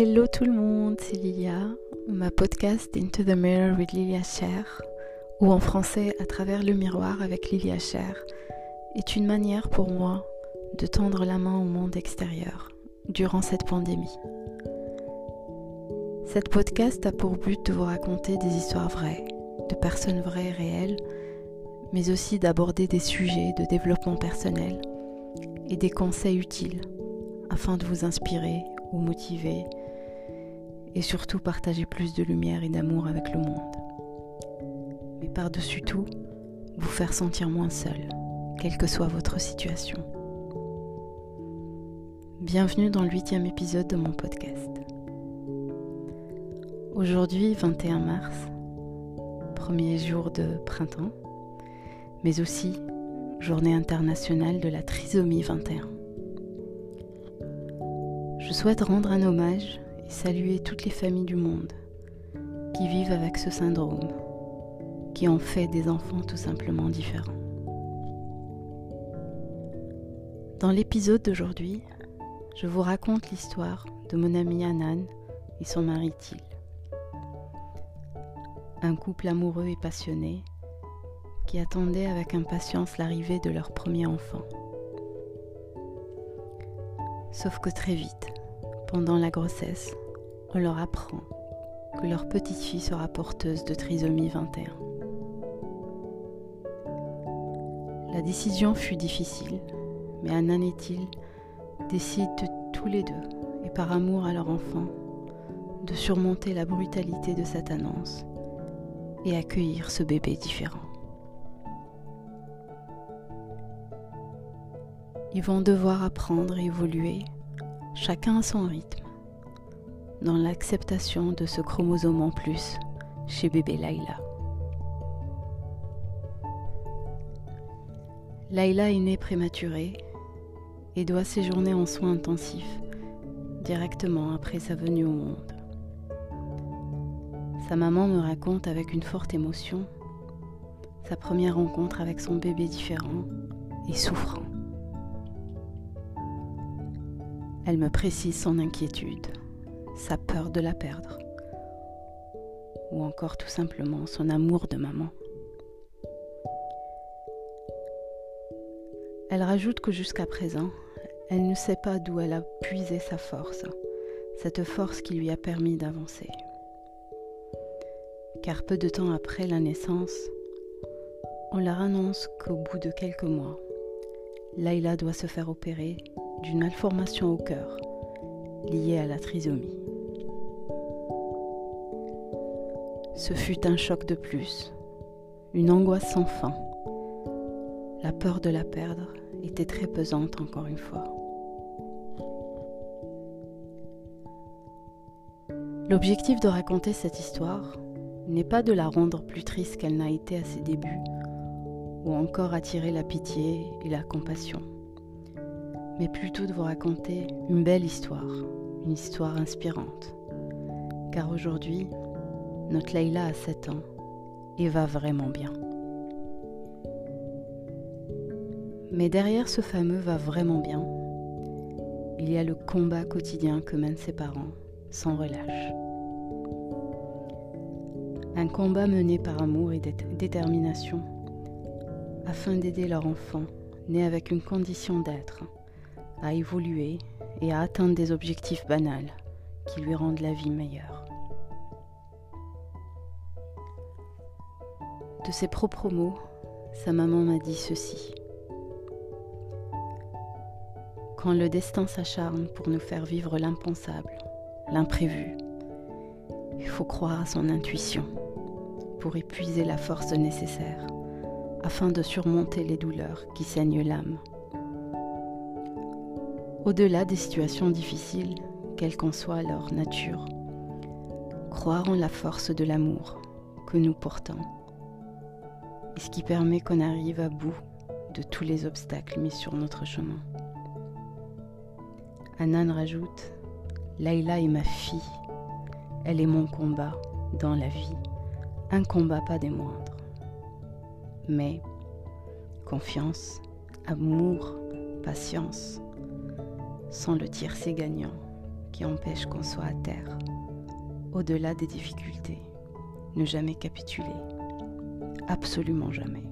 Hello tout le monde, c'est Lilia, ma podcast Into the Mirror with Lilia Cher, ou en français À travers le miroir avec Lilia Cher, est une manière pour moi de tendre la main au monde extérieur durant cette pandémie. Cette podcast a pour but de vous raconter des histoires vraies, de personnes vraies et réelles, mais aussi d'aborder des sujets de développement personnel et des conseils utiles afin de vous inspirer ou motiver et surtout partager plus de lumière et d'amour avec le monde. Mais par-dessus tout, vous faire sentir moins seul, quelle que soit votre situation. Bienvenue dans le huitième épisode de mon podcast. Aujourd'hui, 21 mars, premier jour de printemps, mais aussi journée internationale de la trisomie 21. Je souhaite rendre un hommage saluer toutes les familles du monde qui vivent avec ce syndrome, qui en fait des enfants tout simplement différents. Dans l'épisode d'aujourd'hui, je vous raconte l'histoire de mon ami Anan et son mari Til. Un couple amoureux et passionné qui attendait avec impatience l'arrivée de leur premier enfant. Sauf que très vite, pendant la grossesse, on leur apprend que leur petite fille sera porteuse de trisomie 21. La décision fut difficile, mais Anna et il décident tous les deux, et par amour à leur enfant, de surmonter la brutalité de cette annonce et accueillir ce bébé différent. Ils vont devoir apprendre et évoluer chacun à son rythme, dans l'acceptation de ce chromosome en plus chez bébé Laila. Laila est née prématurée et doit séjourner en soins intensifs directement après sa venue au monde. Sa maman me raconte avec une forte émotion sa première rencontre avec son bébé différent et souffrant. Elle me précise son inquiétude, sa peur de la perdre, ou encore tout simplement son amour de maman. Elle rajoute que jusqu'à présent, elle ne sait pas d'où elle a puisé sa force, cette force qui lui a permis d'avancer. Car peu de temps après la naissance, on leur annonce qu'au bout de quelques mois, Laila doit se faire opérer d'une malformation au cœur liée à la trisomie. Ce fut un choc de plus, une angoisse sans fin. La peur de la perdre était très pesante encore une fois. L'objectif de raconter cette histoire n'est pas de la rendre plus triste qu'elle n'a été à ses débuts, ou encore attirer la pitié et la compassion mais plutôt de vous raconter une belle histoire, une histoire inspirante. Car aujourd'hui, notre Leïla a 7 ans et va vraiment bien. Mais derrière ce fameux va vraiment bien, il y a le combat quotidien que mènent ses parents sans relâche. Un combat mené par amour et détermination afin d'aider leur enfant né avec une condition d'être à évoluer et à atteindre des objectifs banals qui lui rendent la vie meilleure. De ses propres mots, sa maman m'a dit ceci. Quand le destin s'acharne pour nous faire vivre l'impensable, l'imprévu, il faut croire à son intuition pour épuiser la force nécessaire afin de surmonter les douleurs qui saignent l'âme. Au-delà des situations difficiles, quelle qu'en soit leur nature, croire en la force de l'amour que nous portons, et ce qui permet qu'on arrive à bout de tous les obstacles mis sur notre chemin. Anan rajoute Laïla est ma fille, elle est mon combat dans la vie, un combat pas des moindres. Mais confiance, amour, patience, sans le tiercé gagnant, qui empêche qu'on soit à terre, au-delà des difficultés. Ne jamais capituler. Absolument jamais.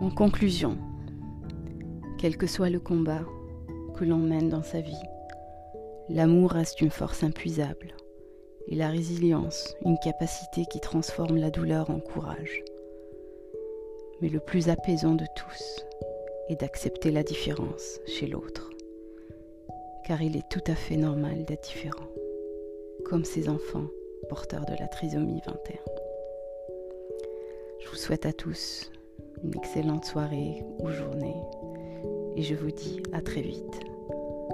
En conclusion, quel que soit le combat que l'on mène dans sa vie, l'amour reste une force impuisable et la résilience une capacité qui transforme la douleur en courage. Mais le plus apaisant de tous est d'accepter la différence chez l'autre, car il est tout à fait normal d'être différent, comme ces enfants porteurs de la trisomie 21. Je vous souhaite à tous une excellente soirée ou journée et je vous dis à très vite.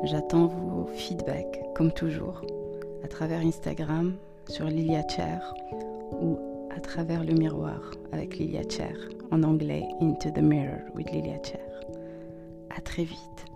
J'attends vos feedbacks comme toujours à travers Instagram sur Lilia Chair ou à travers le miroir avec Lilia Chair en anglais Into the Mirror with Lilia Chair. Très vite.